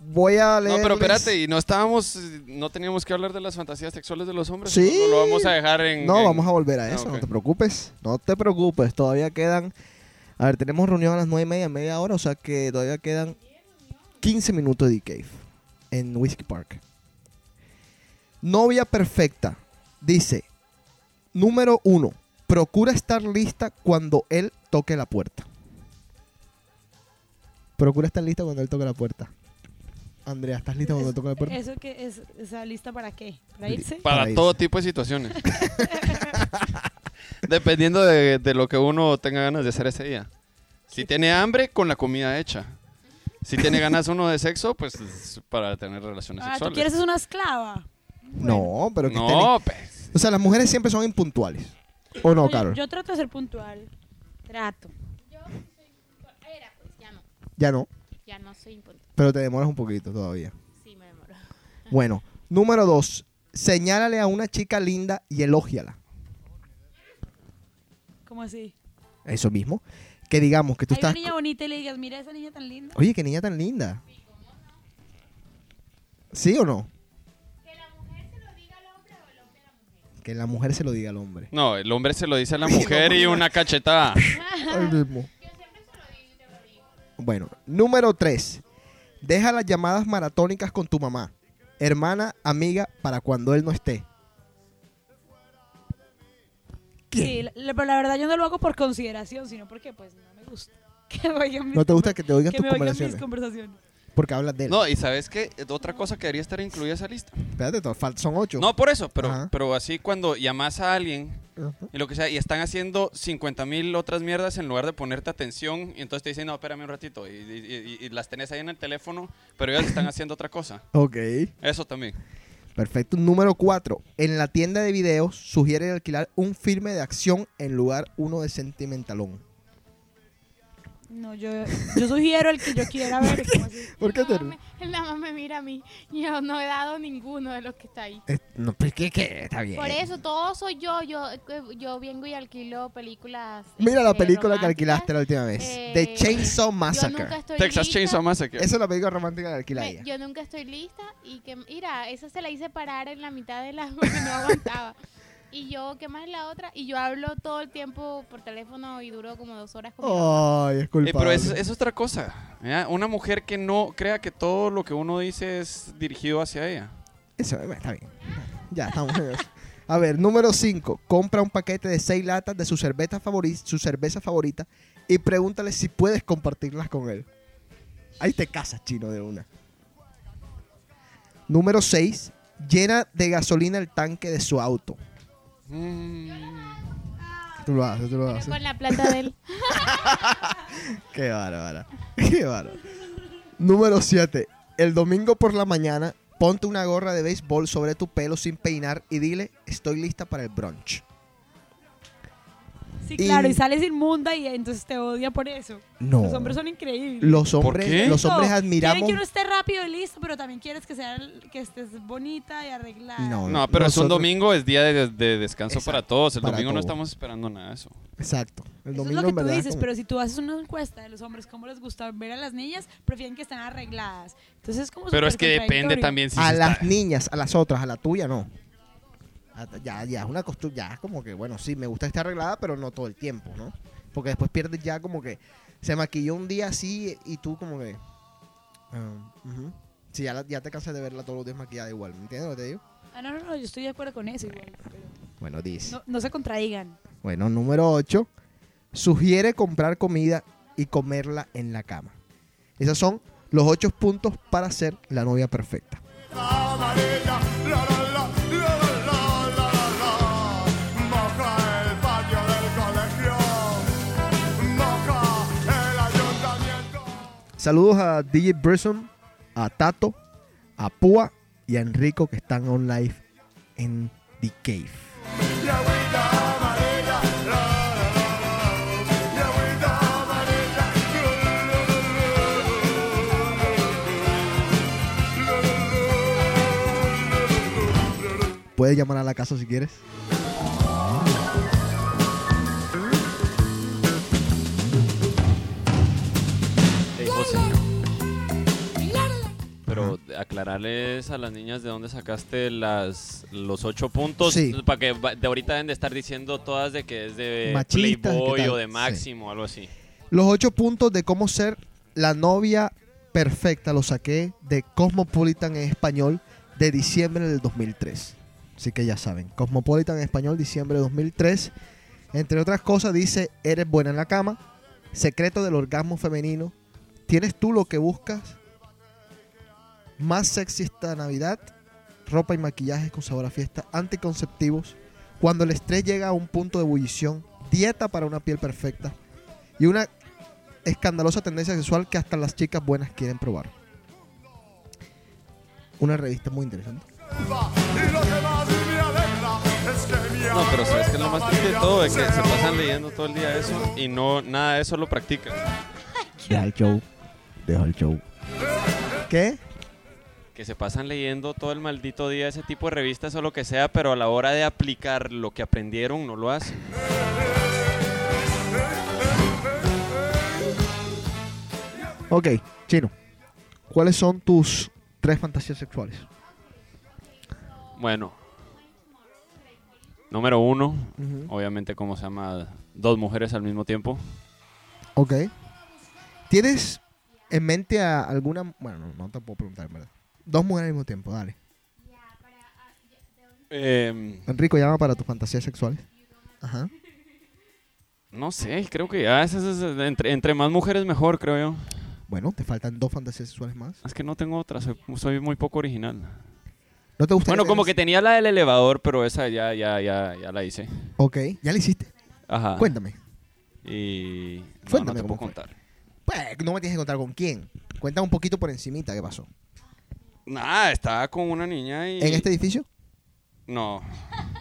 voy a leer. No, pero espérate, y no estábamos, no teníamos que hablar de las fantasías sexuales de los hombres. Sí. ¿No lo vamos a dejar en. No, en- vamos a volver a Ah, eso, no ok. te preocupes. No te preocupes, todavía quedan. A ver, tenemos reunión a las nueve y media, media hora, o sea que todavía quedan 15 minutos de cave en Whiskey Park. Novia perfecta. Dice, número uno, procura estar lista cuando él toque la puerta. Procura estar lista cuando él toque la puerta. Andrea, ¿estás lista cuando él toque la puerta? ¿Eso que es? ¿Esa lista para qué? ¿Para irse? Para, Para irse. todo tipo de situaciones. Dependiendo de, de lo que uno tenga ganas de hacer ese día. Si tiene hambre, con la comida hecha. Si tiene ganas uno de sexo, pues es para tener relaciones Ah, ¿tú sexuales. quieres ser una esclava? No, pero que estén- No, pues. O sea, las mujeres siempre son impuntuales. ¿O no, Carol? Yo trato de ser puntual. Trato. Yo soy era, pues ya no. Ya no, Ya no soy impuntual. pero te demoras un poquito todavía. Sí, me demoro. Bueno, número dos, señálale a una chica linda y elógiala. ¿Cómo así? Eso mismo. Que digamos que tú Hay una estás... niña bonita y le digas, mira esa niña tan linda. Oye, qué niña tan linda. ¿Sí o no? Que la mujer se lo diga al hombre o el hombre a la mujer. Que la mujer se lo diga al hombre. No, el hombre se lo dice a la mujer y una cachetada. Al mismo. Bueno, número 3. Deja las llamadas maratónicas con tu mamá, hermana, amiga, para cuando él no esté. Sí, la- la- pero la verdad yo no lo hago por consideración, sino porque pues no me gusta. Que me oigan mis ¿No te gusta que te oigan que tus me oigan mis conversaciones? conversaciones? Porque hablas de él. No, y ¿sabes qué? Otra cosa que debería estar incluida en esa lista. Espérate, son 8. No, por eso, pero, Ajá. pero así cuando llamas a alguien y lo que sea, y están haciendo 50 mil otras mierdas en lugar de ponerte atención, y entonces te dicen, no, espérame un ratito, y, y- y- y las tenés ahí en el teléfono, pero ellas están haciendo otra cosa. Ok. Eso también. Perfecto. Número 4. En la tienda de videos sugiere alquilar un filme de acción en lugar uno de sentimentalón. No, yo, yo sugiero el que yo quiera ver. ¿cómo así? ¿Por qué Nada más me- Él nada más me mira a mí. Yo no he dado ninguno de los que está ahí. Eh, No, pues ¿qué, qué? Está bien. Por eso, todo soy yo. Yo, yo vengo y alquilo películas. Mira la este, película que alquilaste la última vez. Eh, The Chainsaw Yo Massacre. nunca estoy Texas lista. Chainsaw Massacre. Esa es la película romántica que alquila Me- ella. yo nunca estoy lista y que, mira, esa se la hice parar en la mitad de la porque no aguantaba. Y yo, ¿qué más es la otra? Y yo hablo todo el tiempo por teléfono y duro como dos horas con. Ay, es Eh, culpable. pero es, es otra cosa. Una mujer que no crea que todo lo que uno dice es dirigido hacia ella. Eso, está bien. Ya, estamos en eso. A ver, número 5. Compra un paquete de 6 latas de su cerveza, favori- su cerveza favorita y pregúntale si puedes compartirlas con él. Ahí te casas, chino, de una. Número 6. Llena de gasolina el tanque de su auto. Mm. Tú lo haces, tú lo haces. con la plata de él. Qué bárbara. Qué bárbara. Número 7. El domingo por la mañana, ponte una gorra de béisbol sobre tu pelo sin peinar y dile, estoy lista para el brunch. Sí, Y- claro, y sales inmunda y entonces te odia por eso. No. Los hombres son increíbles. Los ¿Por hombres, qué? los hombres admiramos. Quieren que uno esté rápido y listo, pero también quieres que sea que estés bonita y arreglada. No, No, pero es un domingo, es día de, de descanso Exacto, para todos. El para domingo no estamos esperando nada de eso. Exacto. El Eso es lo que tú verdad. dices, como- pero si tú haces una encuesta de los hombres, cómo les gusta ver a las niñas, prefieren que estén arregladas. Entonces es como Pero es que depende también si a las está- niñas, a las otras, a la tuya no. A- Ya, ya es una costumbre, ya es como que, bueno, sí, me gusta estar arreglada, pero no todo el tiempo, ¿no? Porque después pierdes ya como que se maquilló un día así y tú como que... ah, ujú. Sí, ya, la- ya te cansas de verla todos los días maquillada igual, ¿me entiendes lo que te digo? Ah, no, no, no, yo estoy de acuerdo con eso igual. pero Bueno, dice. No, no se contradigan. Bueno, número 8. Sugiere comprar comida y comerla en la cama. Esos son los 8 puntos para ser la novia perfecta. Saludos a DJ Brisson, a Tato, a Púa y a Enrico que están on live en The Cave. Puedes llamar a la casa si quieres. Aclararles a las niñas de dónde sacaste las los ocho puntos. Sí. Para que de ahorita deben de estar diciendo todas de que es de Machistas, ¿qué Playboy o de Sí. Máximo o algo así. Los ocho puntos de cómo ser la novia perfecta los saqué de Cosmopolitan en español de diciembre del 2003. Así que ya saben, Cosmopolitan en español, diciembre de 2003. Entre otras cosas dice, eres buena en la cama, secreto del orgasmo femenino, tienes tú lo que buscas, más sexy esta Navidad, ropa y maquillaje con sabor a fiesta, anticonceptivos, cuando el estrés llega a un punto de ebullición, dieta para una piel perfecta y una escandalosa tendencia sexual que hasta las chicas buenas quieren probar. Una revista muy interesante. No, pero sabes que lo más triste de todo es que se pasan leyendo todo el día eso y no nada de eso lo practican. Deja el show. Deja el show. ¿Qué? Que se pasan leyendo todo el maldito día ese tipo de revistas o lo que sea, pero a la hora de aplicar lo que aprendieron no lo hacen. Ok, Chino. ¿Cuáles son tus tres fantasías sexuales? Bueno. Número uno, obviamente, ¿cómo se llama? Dos mujeres al mismo tiempo. Ok. ¿Tienes en mente a alguna... Bueno, no, no te puedo preguntar, en verdad. Dos mujeres al mismo tiempo, dale. Eh, Enrico, llama para tus fantasías sexuales. Ajá. no sé, creo que ya esas- entre, entre más mujeres mejor, creo yo. Bueno, te faltan dos fantasías sexuales más. Es que no tengo otra, soy, soy muy poco original. ¿No te gusta? Bueno, como que tenía la del elevador, pero esa ya, ya, ya, ya la hice. Ok, ya la hiciste. Ajá. Cuéntame. Y no, no Cuéntame te puedo fue. contar. Pues, no me tienes que contar con quién. Cuéntame un poquito por encimita qué pasó. Nada, estaba con una niña y... ¿En este edificio? No,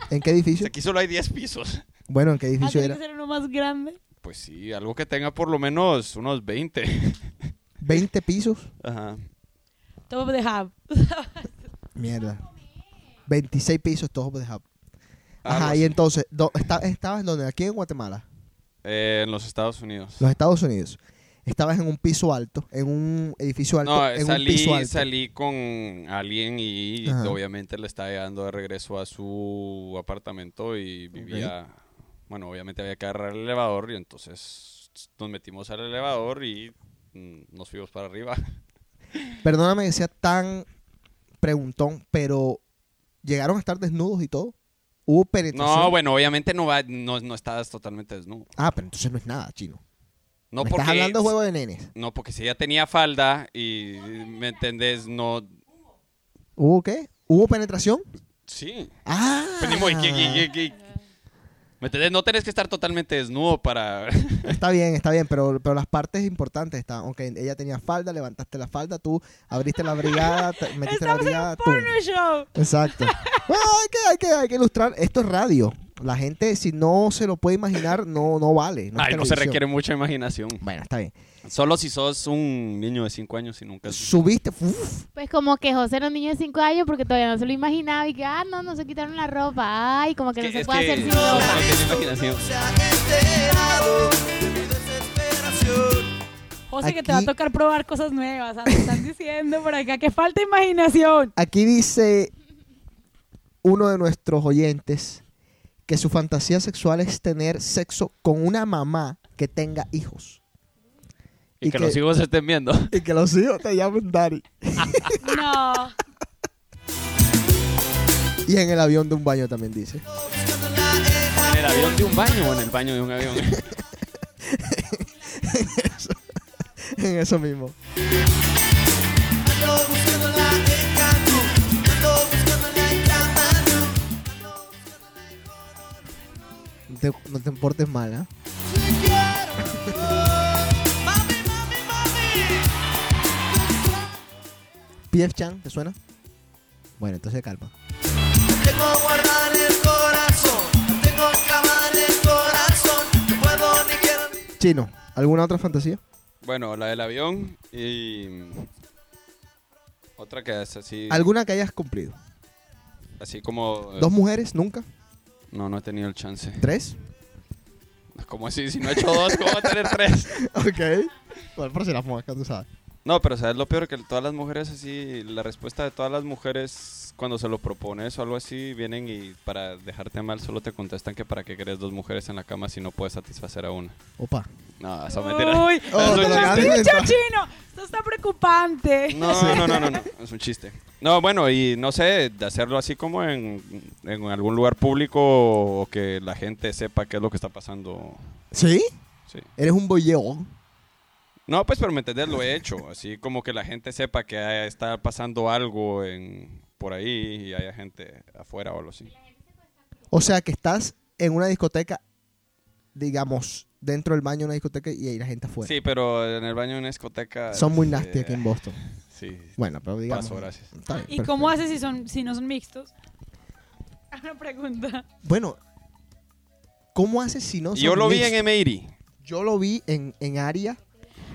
¿En qué edificio? aquí solo hay 10 pisos. Bueno, ¿en qué Ah, edificio tiene era? que ser uno más grande. Pues sí, algo que tenga por lo menos unos 20. ¿20 pisos? Ajá. Top of the hub. Mierda. 26 pisos, todos de hub. Algo Ajá, y así. entonces, do- está- ¿estabas en dónde? Aquí en Guatemala, Eh, en los Estados Unidos. los Estados Unidos. Estabas en un piso alto, en un edificio alto, No, en un salí, piso alto. salí con alguien y Ajá. obviamente le estaba llevando de regreso a su apartamento y vivía, bueno, obviamente había que agarrar el elevador y entonces nos metimos al elevador y mm, nos fuimos para arriba. Perdóname que sea tan preguntón, pero ¿llegaron a estar desnudos y todo? ¿Hubo penetración? No, bueno, obviamente no, va, no, no estabas totalmente desnudo. Ah, pero entonces no es nada, chino. No Me porque, estás hablando de juego de nenes. No, porque si ella tenía falda y, ¿me entendés? No, ¿Hubo qué? ¿Hubo penetración? sí. Ah. ¿qué- qué- qué- qué? ¿Me entendés? No tenés que estar totalmente desnudo para... Está bien, está bien, pero, pero las partes importantes están. Ok, ella tenía falda, levantaste la falda, tú abriste la brigada, te- metiste la en brigada, un tú. porno show. Exacto. Bueno, hay, que, hay, que, hay que ilustrar. Esto es radio. La gente, si no se lo puede imaginar, no, no vale. No, Ay, no se requiere mucha imaginación. Bueno, está bien. Solo si sos un niño de 5 años y nunca... Subiste. uf, Pues como que José era un niño de 5 años porque todavía no se lo imaginaba y que, ah, no, no se quitaron la ropa. Ay, como que no que- se puede que hacer sin no, ropa. no tiene imaginación. José, que te va a tocar probar cosas nuevas. ah, Te están diciendo por acá que falta imaginación. Aquí dice uno de nuestros oyentes que su fantasía sexual es tener sexo con una mamá que tenga hijos. Y, Y que, que- los hijos estén viendo. Y que los hijos te llamen Daddy. No. Y en el avión de un baño también dice. ¿En el avión de un baño o en el baño de un avión? en eso mismo. No te, no te portes mal, ¿ah? PF Chan, ¿te suena? Bueno, entonces calma. Tengo guardar el corazón, tengo clavar el corazón, no puedo ni quiero ni Chino, ¿alguna otra fantasía? bueno, la del avión y... Otra que es así... ¿Alguna que hayas cumplido? Así como... ¿Dos mujeres? ¿Nunca? No, no he tenido el chance. ¿Tres? ¿Cómo así? Si no he hecho dos, ¿cómo va a tener tres? Ok. Bueno, por si las moscas, tú sabes. No, pero ¿sabes lo peor? Que todas las mujeres así, la respuesta de todas las mujeres cuando se lo propones o algo así, vienen y para dejarte mal solo te contestan que para qué querés dos mujeres en la cama si no puedes satisfacer a una. Opa. No, eso es mentira. Uy, Oh, Es un te lo chiste. chino. Esto está preocupante. No, no, no, no, no, es un chiste. No, bueno, y no sé, de hacerlo así como en, en algún lugar público o que la gente sepa qué es lo que está pasando. ¿Sí? Sí. Eres un bolleo. No, pues, pero me entendés, lo he hecho. Así como que la gente sepa que está pasando algo en, por ahí y haya gente afuera o algo así. O sea que estás en una discoteca, digamos, dentro del baño de una discoteca y hay la gente afuera. Sí, pero en el baño de una discoteca... Son muy eh, nasty aquí en Boston. Sí, Bueno, pero digamos. paso, gracias. bien, ¿Y perfecto. cómo haces si, son, si no son mixtos? Una pregunta. Bueno, ¿cómo haces si no son Yo lo vi en M80. Yo lo vi en, en Aria.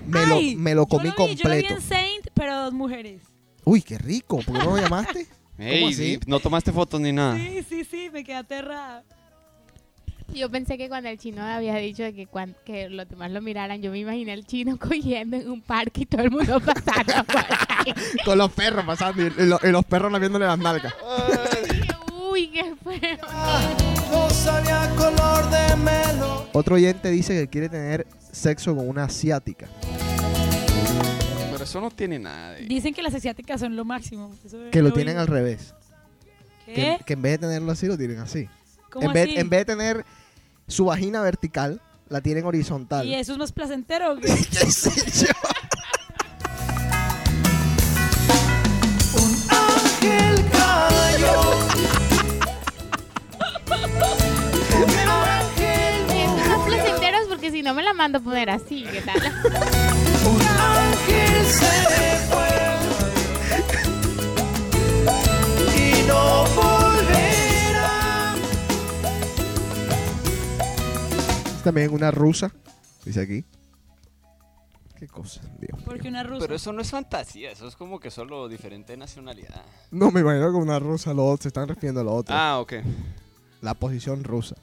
Me, lo, me lo yo comí vi- Yo lo vi completo. en Saint, pero dos mujeres. Uy, qué rico. ¿Por qué no lo llamaste? Ey, así? ¿No tomaste fotos ni nada? Sí, sí, sí, me quedé aterrada. Yo pensé que cuando el chino había dicho de que, que los demás lo miraran, yo me imaginé al chino cogiendo en un parque y todo el mundo pasando por ahí. Con los perros pasando y, y lo- y los perros lamiéndole las nalgas. Uy, qué feo. Otro oyente dice que quiere tener sexo con una asiática. Pero eso no tiene nada de... Dicen que las asiáticas son lo máximo. Eso Que lo tienen al revés. ¿Qué? Que, que en vez de tenerlo así, lo tienen así. ¿Cómo En vez, así? en vez de tener su vagina vertical, la tienen horizontal. ¿Y eso es más placentero? o qué? ¿Qué sé yo? Mando a poner así, ¿qué tal? También una rusa. Dice aquí. Qué cosa, Dios. Porque una rusa. Pero eso no es fantasía, eso es como que solo diferente nacionalidad. No me imagino que una rusa lo se están refiriendo a lo otro. Ah, ok. La posición rusa.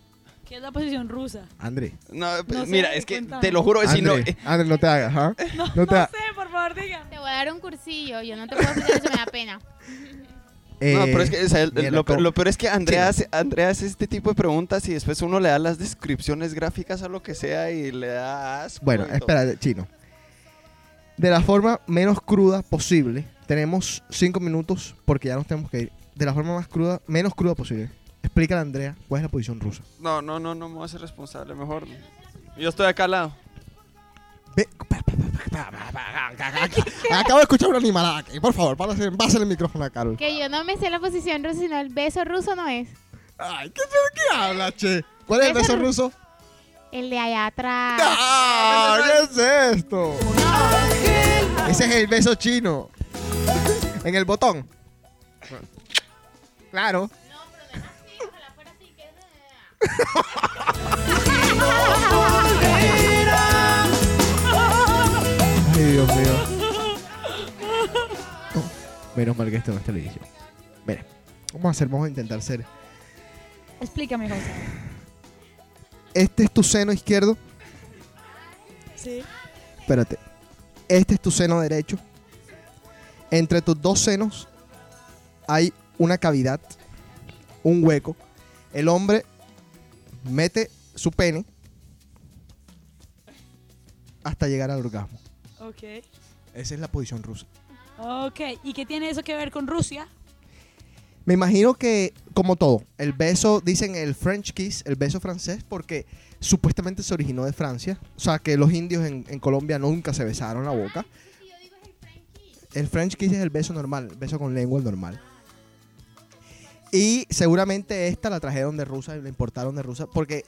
¿Qué es la posición rusa? André. No, pues, No sé, mira, es que cuéntame. te lo juro, si no... André, eh, André, no te hagas, ¿ah? No, No no, te ha- sé, por favor, digan. Te voy a dar un cursillo, yo no te puedo explicar eso, me da pena. no, Eh, pero es que o sea, el- mira, lo, peor es que Andrea Sí. hace, Andrea hace este tipo de preguntas y después uno le da las descripciones gráficas a lo que sea y le da asco. Bueno, espera, chino. De la forma menos cruda posible, tenemos cinco minutos porque ya nos tenemos que ir. De la forma más cruda, menos cruda posible. Explícale a Andrea cuál es la posición rusa. No, no, no, no me voy a hacer responsable, mejor. Yo estoy acá al lado. Ve- Acabo de escuchar una animalada aquí. Por favor, pásale, pásale el micrófono a Carol. Que yo no me sé la posición rusa, sino el beso ruso no es. Ay, ¿qué, qué habla, che? ¿Cuál es el beso Beso ruso? El de allá atrás. ¡Ah! ¿Qué es esto? Ese es el beso chino. En el botón. Claro. Ay, Dios mío. Oh, menos mal que esto no es televisión. Mira, vamos a hacer, vamos a intentar ser. Explícame, José. Este es tu seno izquierdo. Sí. Espérate. Este es tu seno derecho. Entre tus dos senos hay una cavidad, un hueco. El hombre mete su pene hasta llegar al orgasmo. Ok. Esa es la posición rusa. Ok. ¿Y qué tiene eso que ver con Rusia? Me imagino que, como todo, el beso, dicen el French kiss, el beso francés, porque supuestamente se originó de Francia. O sea, que los indios en, en Colombia nunca se besaron la boca. El French kiss es el beso normal, el beso con lengua, el normal. Y seguramente esta la trajeron de Rusia y la importaron de Rusia, porque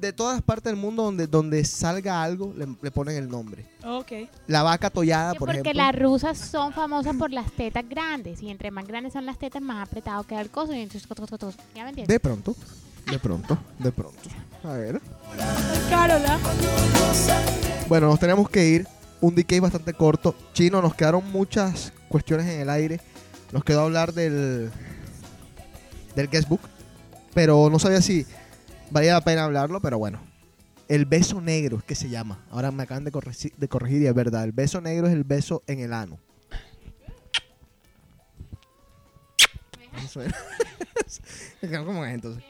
de todas partes del mundo donde, donde salga algo, le, le ponen el nombre. Ok. La vaca tollada, por porque ejemplo. las rusas son famosas por las tetas grandes. Y entre más grandes son las tetas, más apretado queda el coso. Y entonces, ¿ya me entiendes? De pronto, de pronto, de pronto. A ver. Carola. Bueno, nos tenemos que ir. Un DK bastante corto. Chino, nos quedaron muchas cuestiones en el aire. Nos quedó hablar del del guestbook. Pero no sabía si valía la pena hablarlo, pero bueno. El beso negro es que se llama. Ahora me acaban de, corregi- de corregir y es verdad. El beso negro es el beso en el ano. ¿Cómo es entonces?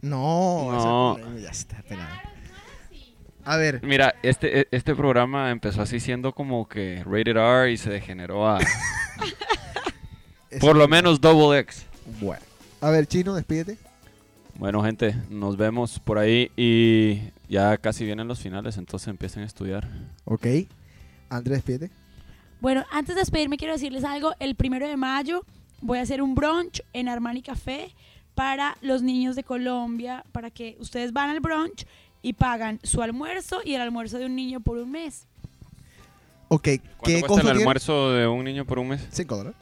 No, No. ya está pelado. A ver, Mira, este, este programa empezó así siendo como que rated R y se degeneró a... Por lo menos Double X. Bueno. A ver, Chino, despídete. Bueno, gente, nos vemos por ahí y ya casi vienen los finales, entonces empiecen a estudiar. Ok. Andrés, despídete. Bueno, antes de despedirme quiero decirles algo. El primero de mayo voy a hacer un brunch en Armani Café para los niños de Colombia, para que ustedes van al brunch y pagan su almuerzo y el almuerzo de un niño por un mes. Ok. ¿Cuánto ¿Qué cuesta costo el tiene? almuerzo de un niño por un mes? 5 dólares.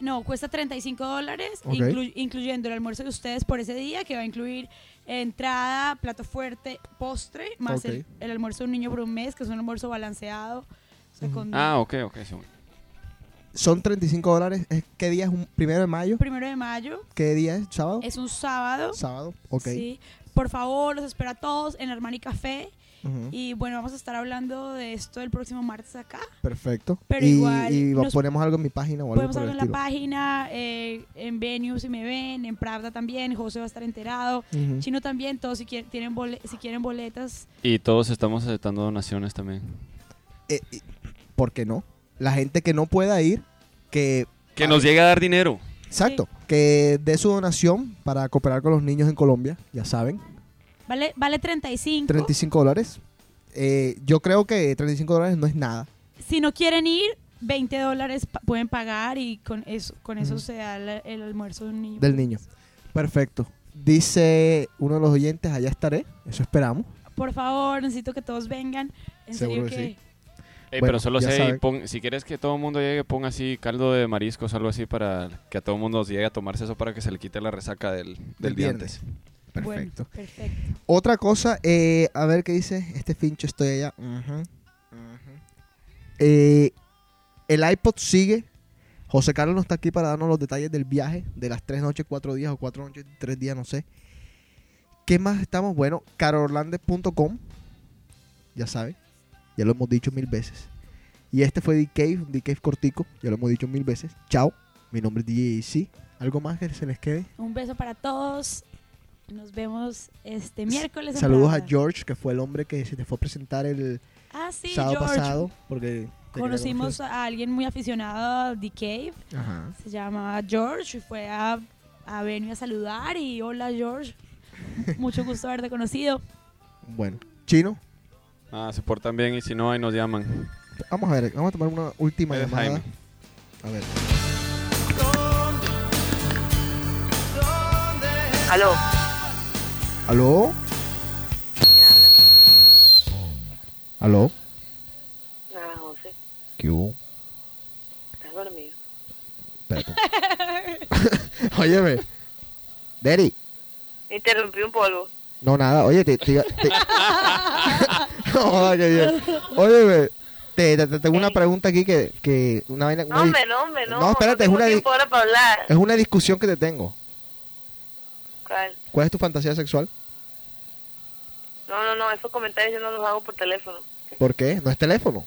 No, cuesta 35 dólares, Ok. inclu- incluyendo el almuerzo de ustedes por ese día, que va a incluir entrada, plato fuerte, postre, más el, almuerzo de un niño por un mes, que es un almuerzo balanceado. o sea, con- Ah, ok, ok. sí. Son 35 dólares. ¿Es- ¿Qué día es? Un primero de mayo? Primero de mayo, ¿Qué día es? ¿Sábado? es un sábado. Sábado. Ok. Sí. Por favor, los espero a todos en Armani Café. Y bueno, vamos a estar hablando de esto el próximo martes acá. Perfecto. Pero y igual y nos- ponemos algo en mi página o algo hablar el en la página, eh, en Venue si me ven, en Pravda también. José va a estar enterado. Ujú. Chino también, todos si quieren, tienen bole- si quieren boletas. Y todos estamos aceptando donaciones también. Eh, eh, ¿Por qué no? La gente que no pueda ir, que... Que nos llegue a dar dinero. Exacto. Que dé su donación para cooperar con los niños en Colombia, ya saben. Vale, vale 35. 35 dólares. Eh, yo creo que 35 dólares no es nada. Si no quieren ir, 20 dólares pa- pueden pagar y con eso, con eso se da el, el almuerzo de un niño. Del niño. Perfecto. Dice uno de los oyentes, allá estaré. Eso esperamos. Por favor, necesito que todos vengan. En Seguro serio que que... sí. Ey, Bueno, pero solo sé, pon- si quieres que todo el mundo llegue, pon así caldo de mariscos, algo así para que a todo el mundo llegue a tomarse eso para que se le quite la resaca del, del, Del día viernes. Bueno, Perfecto. Otra cosa, eh, a ver qué dice. Este fincho estoy allá. Eh, el iPod sigue. José Carlos no está aquí para darnos los detalles del viaje de las tres noches, cuatro días o cuatro noches, tres días, no sé. ¿Qué más estamos? Bueno, carorlandes.com. Ya saben, ya lo hemos dicho mil veces. Y este fue D-Cave, D-Cave cortico, ya lo hemos dicho mil veces. Chao, mi nombre es DJ ¿Algo más que se les quede? Un beso para todos. Nos vemos este miércoles. en Saludos a. George, que fue el hombre que se te fue a presentar el Ah, sí, sábado George. pasado. Porque Conocimos a alguien muy aficionado a The Cave. Ajá. Se llama George. y Fue a, a venir a saludar. Y hola, George. Mucho gusto haberte conocido. Bueno, chino, Ah, se portan bien y si no, ahí nos llaman. vamos a ver, vamos a tomar una última Es llamada. Jaime. A ver. Aló. ¿Aló? ¿Aló? Ah, José, ¿Qué hubo? estás dormido. Óyeme. Daddy. Interrumpí un polvo. No, nada. Oye, te... te, te- no, qué bien. Óyeme. Te, te- te tengo una pregunta aquí que... que una vaina... una No, hombre, no, hombre, no. No, espérate, es tengo una para hablar. Es una discusión que te tengo. ¿Cuál? ¿Cuál es tu fantasía sexual? No, no, no, esos comentarios yo no los hago por teléfono. ¿Por qué? ¿No es teléfono?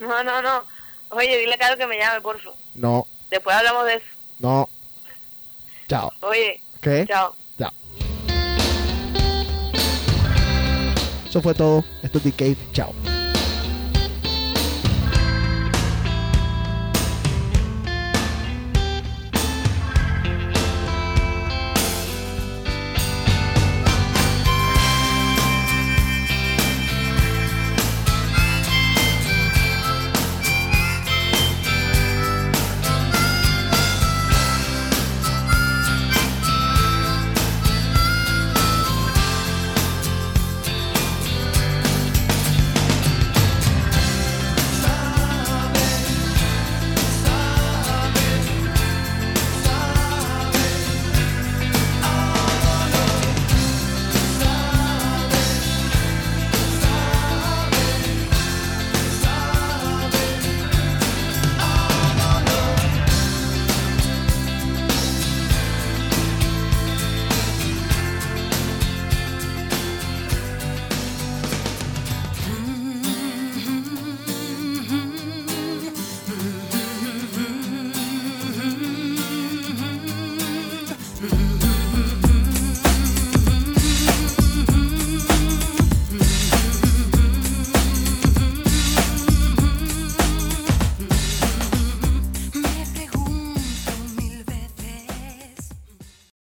No, no, no. Oye, dile a Carlos que me llame, por favor. No, Después hablamos de eso. no. Chao. Oye, ¿Qué? chao. Chao. Eso fue todo. Esto es The Cave. Chao.